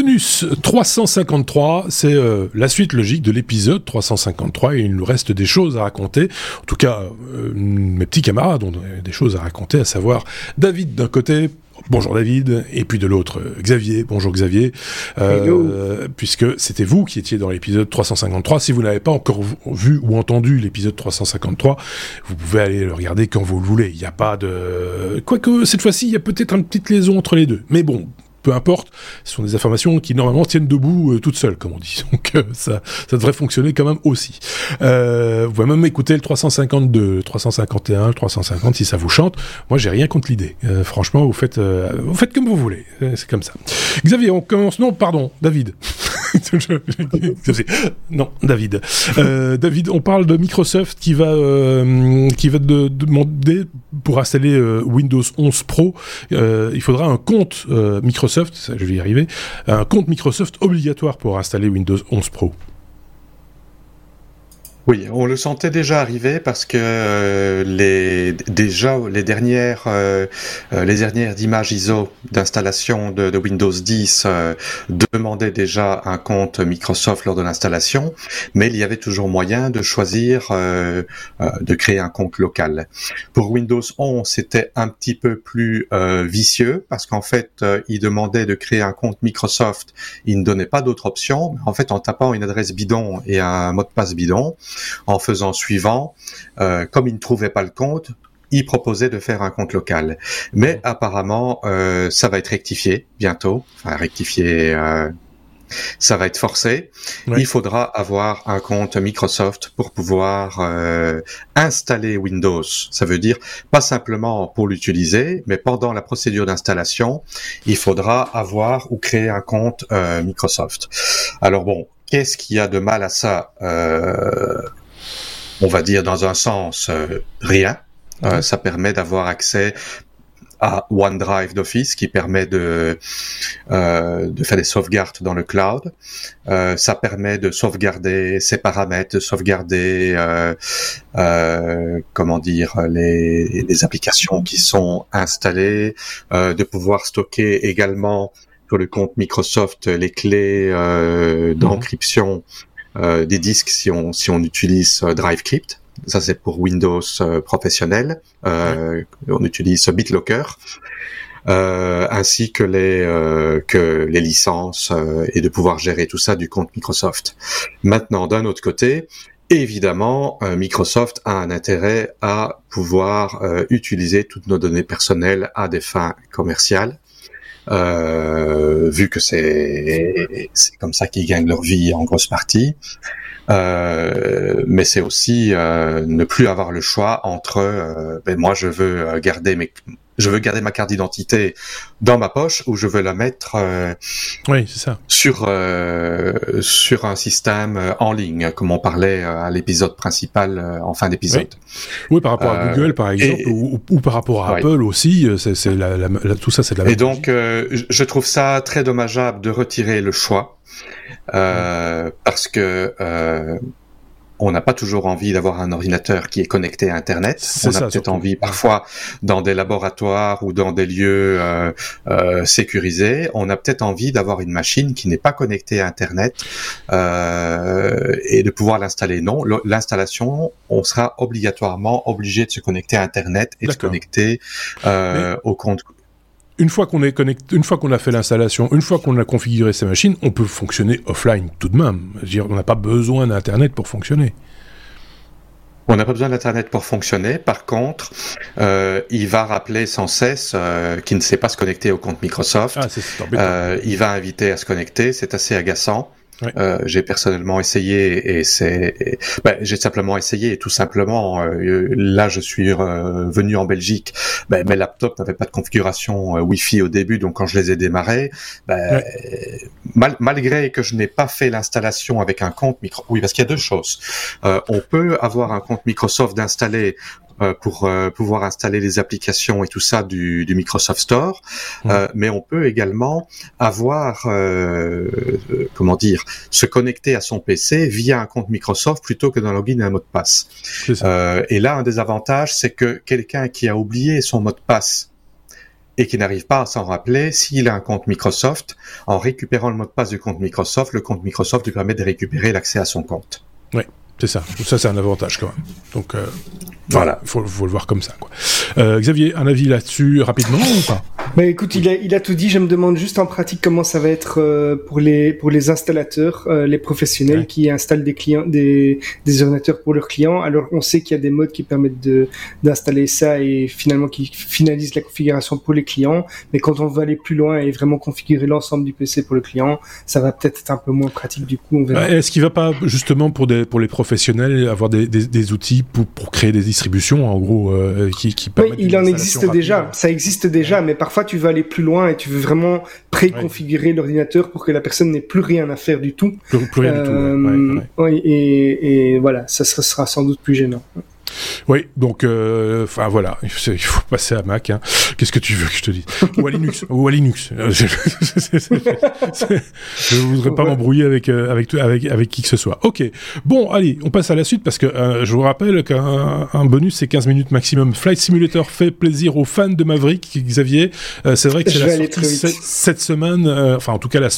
bonus 353, c'est euh, la suite logique de l'épisode 353 et il nous reste des choses à raconter. En tout cas, euh, mes petits camarades ont des choses à raconter, à savoir David d'un côté, Bonjour David, et puis de l'autre Xavier. Bonjour Xavier, euh, puisque c'était vous qui étiez dans l'épisode 353. Si vous n'avez pas encore vu ou entendu l'épisode 353, vous pouvez aller le regarder quand vous le voulez. Il n'y a pas de... Quoique cette fois-ci, il y a peut-être une petite liaison entre les deux. Mais bon, peu importe, ce sont des informations qui normalement tiennent debout euh, toutes seules, comme on dit. Donc euh, ça, ça devrait fonctionner quand même aussi. Euh, vous pouvez même écouter le 352, le 351, le 350 si ça vous chante. Moi, j'ai rien contre l'idée. Franchement, vous faites, vous faites comme vous voulez. C'est comme ça. Xavier, on commence. Non, pardon, David. non, David. David, on parle de Microsoft qui va qui va de, demander pour installer Windows 11 Pro, il faudra un compte Microsoft, ça, je vais y arriver, un compte Microsoft obligatoire pour installer Windows 11 Pro. Oui, on le sentait déjà arriver parce que euh, les déjà les dernières euh, euh, les dernières images ISO d'installation de, Windows 10 demandaient déjà un compte Microsoft lors de l'installation, mais il y avait toujours moyen de choisir de créer un compte local. Pour Windows 11, c'était un petit peu plus vicieux parce qu'en fait, il demandait de créer un compte Microsoft, il ne donnait pas d'autre option. En fait, en tapant une adresse bidon et un mot de passe bidon, en faisant suivant, euh, comme il ne trouvait pas le compte, il proposait de faire un compte local. Mais apparemment, euh, ça va être rectifié bientôt. Enfin, rectifié, euh, ça va être forcé. Il faudra avoir un compte Microsoft pour pouvoir installer Windows. Ça veut dire pas simplement pour l'utiliser, mais pendant la procédure d'installation, il faudra avoir ou créer un compte Microsoft. Alors bon, qu'est-ce qu'il y a de mal à ça on va dire dans un sens euh, rien. Euh, ça permet d'avoir accès à OneDrive d'Office qui permet de euh, de faire des sauvegardes dans le cloud. ça permet de sauvegarder ses paramètres, de sauvegarder comment dire les, les applications qui sont installées, de pouvoir stocker également sur le compte Microsoft les clés mhm. d'encryption euh, des disques si on si on utilise euh, DriveCrypt. Ça c'est pour Windows euh, professionnel. On utilise BitLocker. Euh, ainsi que les que les licences et de pouvoir gérer tout ça du compte Microsoft. Maintenant, d'un autre côté, évidemment, Microsoft a un intérêt à pouvoir utiliser toutes nos données personnelles à des fins commerciales. Euh, vu que c'est c'est comme ça qu'ils gagnent leur vie en grosse partie. Euh, mais c'est aussi euh, ne plus avoir le choix entre euh, ben moi je veux garder mes je veux garder ma carte d'identité dans ma poche ou je veux la mettre euh, oui, c'est ça. sur euh, sur un système en ligne comme on parlait à l'épisode principal en fin d'épisode. Oui. par rapport à Google par exemple ou, ou, par rapport à Apple aussi c'est la, la, tout ça c'est de la même Et donc je trouve ça très dommageable de retirer le choix euh, parce que euh, on n'a pas toujours envie d'avoir un ordinateur qui est connecté à Internet. On a peut-être envie parfois dans des laboratoires ou dans des lieux euh, euh, sécurisés, on a peut-être envie d'avoir une machine qui n'est pas connectée à Internet euh, et de pouvoir l'installer. Non, l'installation, on sera obligatoirement obligé de se connecter à Internet et de se connecter euh, au compte une fois qu'on est connecté, une fois qu'on a fait l'installation, une fois qu'on a configuré ces machines, on peut fonctionner offline tout de même. dire, on n'a pas besoin d'internet pour fonctionner. On n'a pas besoin d'internet pour fonctionner. Par contre, euh, il va rappeler sans cesse euh, qu'il ne sait pas se connecter au compte Microsoft. Ah, euh, il va inviter à se connecter. C'est assez agaçant. Euh, j'ai personnellement essayé et c'est, ben, j'ai simplement essayé et tout simplement euh, là je suis euh, venu en Belgique, ben, mes laptops n'avaient pas de configuration Wi-Fi au début donc quand je les ai démarrés, ben, malgré que je n'ai pas fait l'installation avec un compte micro, oui parce qu'il y a deux choses, on peut avoir un compte Microsoft installé euh, pour euh, pouvoir installer les applications et tout ça du, du Microsoft Store, mmh. euh, mais on peut également avoir, comment dire, se connecter à son PC via un compte Microsoft plutôt que d'un login et un mot de passe. et là, un des avantages, c'est que quelqu'un qui a oublié son mot de passe et qui n'arrive pas à s'en rappeler, s'il a un compte Microsoft, en récupérant le mot de passe du compte Microsoft, le compte Microsoft lui permet de récupérer l'accès à son compte. Oui, c'est ça. Ça, c'est un avantage quand même. Donc, euh, voilà, il faut, faut, le voir comme ça. Quoi. Euh, Xavier, un avis là-dessus rapidement ou pas? Bah écoute, il a, il a tout dit. Je me demande juste en pratique comment ça va être euh, pour les pour les installateurs, euh, les professionnels qui installent des clients, des, des ordinateurs pour leurs clients. Alors on sait qu'il y a des modes qui permettent de d'installer ça et finalement qui finalisent la configuration pour les clients. Mais quand on veut aller plus loin et vraiment configurer l'ensemble du PC pour le client, ça va peut-être être un peu moins pratique du coup. On verra. Est-ce qu'il va pas justement pour des pour les professionnels avoir des, des, des outils pour pour créer des distributions en gros euh, qui qui permettent Oui, il en existe déjà. Ça existe déjà, mais parfois tu veux aller plus loin et tu veux vraiment préconfigurer l'ordinateur pour que la personne n'ait plus rien à faire du tout. Plus, rien du tout. Euh, oui, et, et, voilà, ça sera sans doute plus gênant. Oui, donc, euh, enfin voilà, il faut passer à Mac. Hein. Qu'est-ce que tu veux que je te dise? Ou à Linux. ou à Linux. je ne voudrais pas m'embrouiller avec, euh, avec, avec, avec qui que ce soit. Ok, bon, allez, on passe à la suite parce que euh, je vous rappelle qu'un bonus, c'est 15 minutes maximum. Flight Simulator fait plaisir aux fans de Maverick, Xavier. c'est vrai que c'est la sortie cette semaine, enfin en tout cas, la,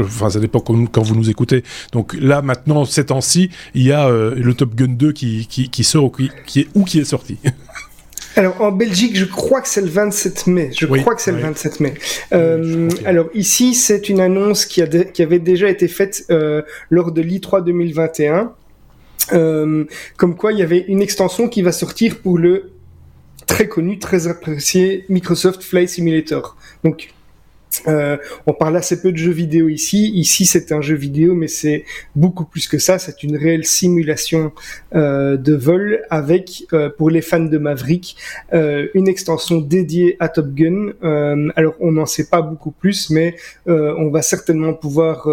enfin, ça dépend quand vous nous écoutez. Donc là, maintenant, ces temps-ci, il y a le Top Gun 2 qui, qui, qui sort qui est, où qui est sorti alors en Belgique, je crois que c'est le 27 mai. Je crois que c'est le 27 mai. Euh, alors ici, c'est une annonce qui, a qui avait déjà été faite euh, lors de l'I3 2021. Euh, comme quoi, il y avait une extension qui va sortir pour le très connu, très apprécié Microsoft Flight Simulator. Donc euh, on parle assez peu de jeux vidéo ici. Ici, c'est un jeu vidéo, mais c'est beaucoup plus que ça. C'est une réelle simulation euh, de vol avec, euh, pour les fans de Maverick, une extension dédiée à Top Gun. Alors, on n'en sait pas beaucoup plus, mais on va certainement pouvoir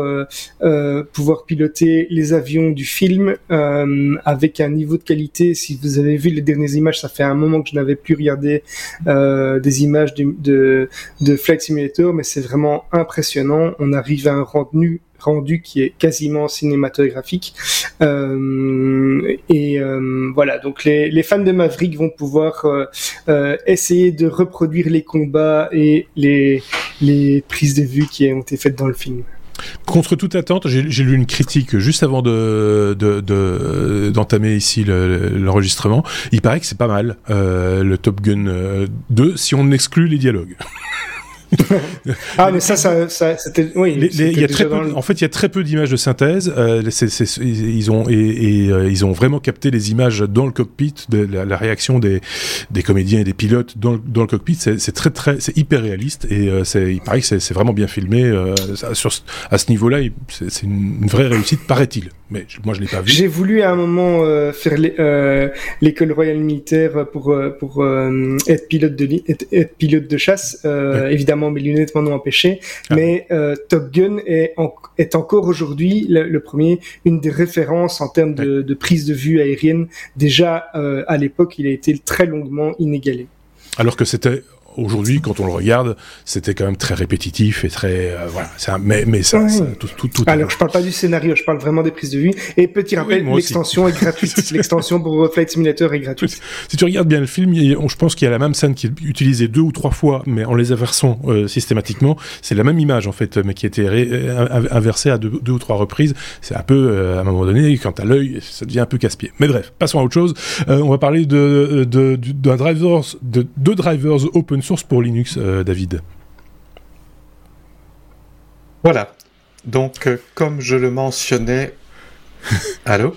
pouvoir piloter les avions du film avec un niveau de qualité. Si vous avez vu les dernières images, ça fait un moment que je n'avais plus regardé des images de, de, de Flight Simulator, mais c'est vraiment impressionnant. On arrive à un rendu rendu qui est quasiment cinématographique. Euh, et euh, voilà, donc les, fans de Maverick vont pouvoir euh, essayer de reproduire les combats et les, les prises de vue qui ont été faites dans le film. Contre toute attente, j'ai lu une critique juste avant de d'entamer de, ici l'enregistrement. Il paraît que c'est pas mal le Top Gun 2 si on exclut les dialogues. ah, mais ça, ça, ça c'était, oui. y a très peu, En fait, il y a très peu d'images de synthèse. Euh, ils ont et, euh, ils ont vraiment capté les images dans le cockpit, de la, réaction des, des comédiens et des pilotes dans, dans le cockpit. C'est très très, c'est hyper réaliste et euh, c'est, il paraît que c'est vraiment bien filmé. Sur, à ce niveau-là, c'est une vraie réussite, paraît-il. Mais moi, je l'ai pas vu. J'ai voulu à un moment faire l'école royale militaire pour pour être pilote de être, être, pilote de chasse. Évidemment mes lunettes m'en ont empêché. Ah mais euh, Top Gun est, est encore aujourd'hui le, premier, une des références en termes de, prise de vue aérienne. Déjà euh, à l'époque, il a été très longuement inégalé. Alors que c'était aujourd'hui, quand on le regarde, c'était quand même très répétitif et très euh, voilà. Un, mais mais ça, tout, tout, tout, Alors je parle pas du scénario, je parle vraiment des prises de vue. Et petit rappel, l'extension est gratuite. l'extension pour Flight Simulator est gratuite. Si tu regardes bien le film, je pense qu'il y a la même scène qui est utilisée deux ou trois fois, mais en les inversant euh, systématiquement. C'est la même image en fait, mais qui a été inversée à deux, deux, ou trois reprises. C'est un peu euh, à un moment donné, quand t'as l'œil, ça devient un peu casse-pied. Mais bref, passons à autre chose. on va parler de de, de, de, drivers, de deux drivers open source pour Linux, euh, David Voilà. Donc, euh, comme je le mentionnais... Allô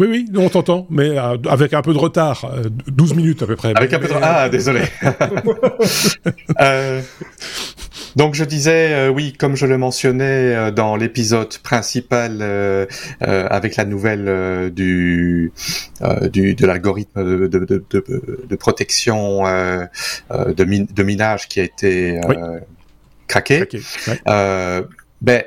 oui, oui, on t'entend, mais euh, avec un peu de retard, 12 minutes à peu près. Avec un peu de retard. Ah, désolé. donc je disais, oui, comme je le mentionnais dans l'épisode principal avec la nouvelle du, du de l'algorithme de, de, de, protection de, de minage qui a été craqué, ben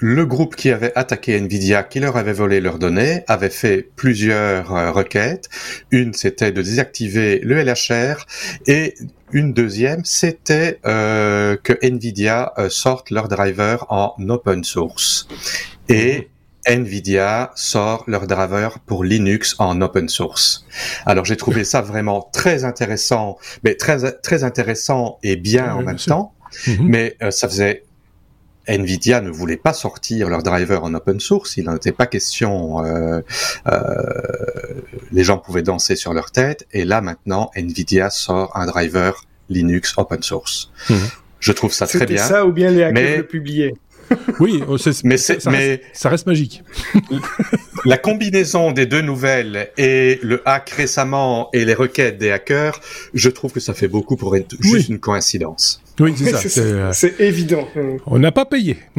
le groupe qui avait attaqué Nvidia, qui leur avait volé leurs données, avait fait plusieurs euh, requêtes. Une, c'était de désactiver le LHR et une deuxième, c'était euh, que Nvidia euh, sorte leur driver en open source. Et Nvidia sort leur driver pour Linux en open source. Alors j'ai trouvé ça vraiment très intéressant, mais très très intéressant et bien en même temps. Mhm. Mais euh, ça faisait Nvidia ne voulait pas sortir leur driver en open source, il n'en était pas question. Euh, euh, les gens pouvaient danser sur leur tête, et là maintenant, Nvidia sort un driver Linux open source. Mhm. Je trouve ça très bien. ça ou bien les hackers le publier oui, oh, mais, ça, mais reste, ça reste magique. la combinaison des deux nouvelles et le hack récemment et les requêtes des hackers, je trouve que ça fait beaucoup pour être juste une coïncidence. Oui, c'est ça. Euh, c'est évident. On n'a pas payé.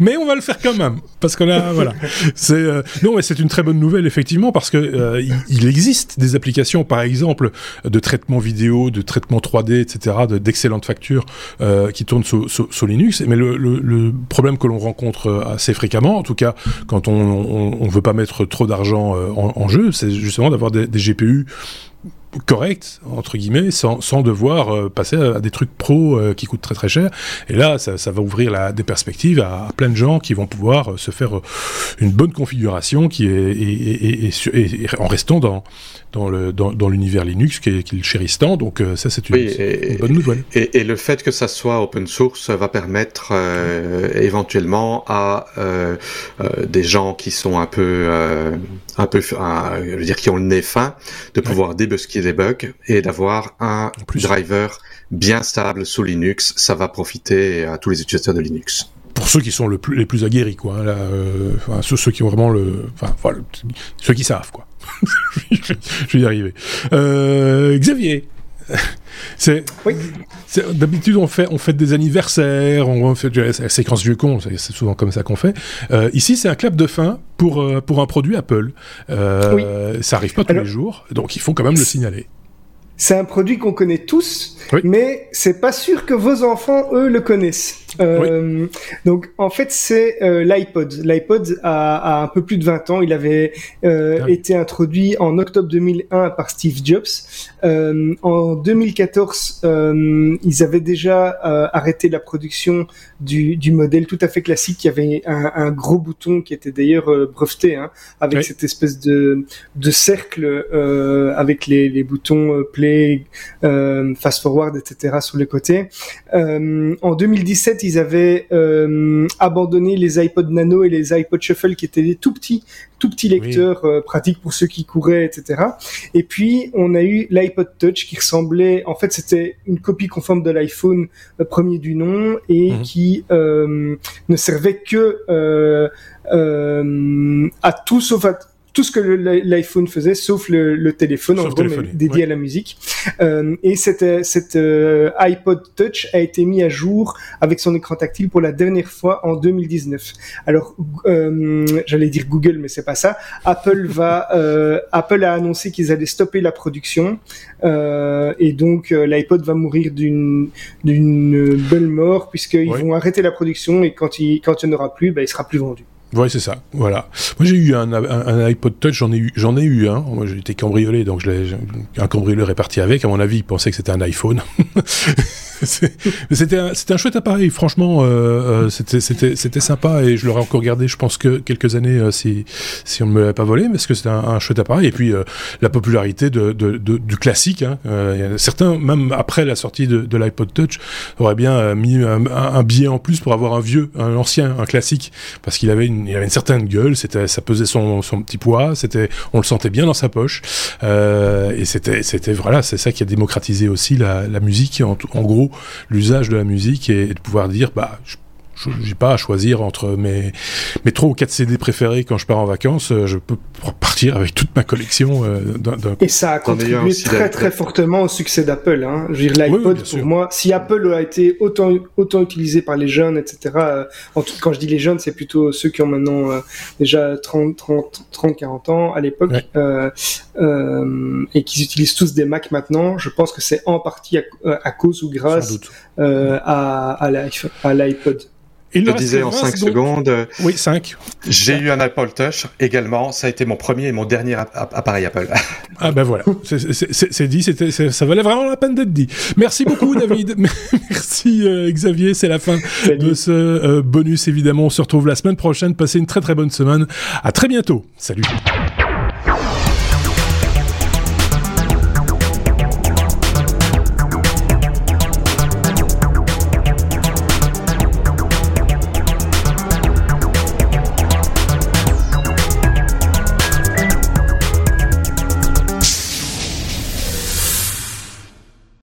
mais on va le faire quand même. Parce qu'on a, voilà. C'est, euh, non, mais c'est une très bonne nouvelle, effectivement, parce que euh, il, existe des applications, par exemple, de traitement vidéo, de traitement 3D, etc., d'excellentes factures qui tournent sous, Linux. Mais le, problème que l'on rencontre assez fréquemment, en tout cas, quand on ne veut pas mettre trop d'argent en, jeu, c'est justement d'avoir des, GPU correct entre guillemets sans, devoir euh, passer à, des trucs pro euh, qui coûtent très très cher et là ça, va ouvrir des perspectives à, plein de gens qui vont pouvoir euh, se faire une bonne configuration et, en restant dans dans le dans, l'univers Linux qu'ils chérissent tant donc ça c'est une, bonne nouvelle. et, le fait que ça soit open source va permettre éventuellement à des gens qui sont un peu un peu je veux dire qui ont le nez fin de pouvoir débusquer des bugs et d'avoir un driver bien stable sous Linux, ça va profiter à tous les utilisateurs de Linux pour ceux qui sont le plus, les plus aguerris, quoi. Hein, là, euh, ceux, qui ont vraiment le, enfin, voilà, ceux qui savent, quoi. je vais y arriver. Euh, Xavier, c'est oui. d'habitude on fait on fait des anniversaires, on fait la séquence vieux con, c'est souvent comme ça qu'on fait. Euh, ici c'est un clap de fin pour pour un produit Apple. Ça arrive pas tous les jours, donc il faut quand même le signaler. C'est un produit qu'on connaît tous, mais c'est pas sûr que vos enfants eux le connaissent. Euh, donc en fait c'est euh, l'iPod. L'iPod a, un peu plus de 20 ans. Il avait euh, ah été introduit en octobre 2001 par Steve Jobs. en 2014, ils avaient déjà arrêté la production du, modèle tout à fait classique qui avait un, gros bouton qui était d'ailleurs breveté, hein, avec cette espèce de, de cercle avec les, les boutons play, fast forward, etc. sur les côtés. en 2017 ils avaient euh, abandonné les iPod Nano et les iPod Shuffle qui étaient des tout petits, tout petits lecteurs euh, pratiques pour ceux qui couraient, etc. Et puis on a eu l'iPod Touch qui ressemblait, en fait, c'était une copie conforme de l'iPhone euh, premier du nom et mhm. qui ne servait que à tout sauf à tout ce que l'iPhone faisait, sauf le, téléphone, en gros, dédié à la musique. Euh, et cette, cette euh, iPod Touch a été mis à jour avec son écran tactile pour la dernière fois en 2019. Alors, euh, j'allais dire Google, mais c'est pas ça. Apple va, euh, Apple a annoncé qu'ils allaient stopper la production, euh, et donc l'iPod va mourir d'une d'une belle mort puisqu'ils vont arrêter la production et quand il quand il n'y en aura plus, bah, il sera plus vendu. Ouais, c'est ça. Voilà. Moi, j'ai eu un, un, iPod Touch, j'en ai eu, j'en ai eu un. Moi, j'ai été cambriolé, donc je un cambrioleur est parti avec. À mon avis, il pensait que c'était un iPhone. c'était un, un chouette appareil. Franchement, euh, euh, c'était, c'était, sympa et je l'aurais encore gardé. Je pense que quelques années euh, si, si on ne me l'avait pas volé, parce que c'était un, chouette appareil. Et puis la popularité de, de, de, du classique. Hein. certains, même après la sortie de, l'iPod Touch, auraient bien mis un, un, billet en plus pour avoir un vieux, un ancien, un classique, parce qu'il avait une, il avait une certaine gueule. C'était, ça pesait son, son petit poids. C'était, on le sentait bien dans sa poche. et c'était voilà, c'est ça qui a démocratisé aussi la, la musique. En, en gros, l'usage de la musique et, de pouvoir dire bah j'ai pas à choisir entre mes, mes 3 ou 4 CD préférés quand je pars en vacances. Euh, je peux partir avec toute ma collection euh, Et ça a contribué très très fortement au succès d'Apple. Hein. Je veux dire, l'iPod, pour moi, si Apple a été autant, autant utilisé par les jeunes, etc., euh, en tout, quand je dis les jeunes, c'est plutôt ceux qui ont maintenant déjà 30, 30, 30, 40 ans à l'époque, et qui utilisent tous des Mac maintenant, je pense que c'est en partie à, cause ou grâce à, à l'iPod. Il je disais en 5 secondes. Oui, 5. J'ai eu un Apple Touch également. Ça a été mon premier et mon dernier appareil Apple. ah ben voilà, c'est dit, ça valait vraiment la peine d'être dit. Merci beaucoup David. Merci euh, Xavier, c'est la fin de ce euh, bonus évidemment. On se retrouve la semaine prochaine. Passez une très très bonne semaine. À très bientôt. Salut.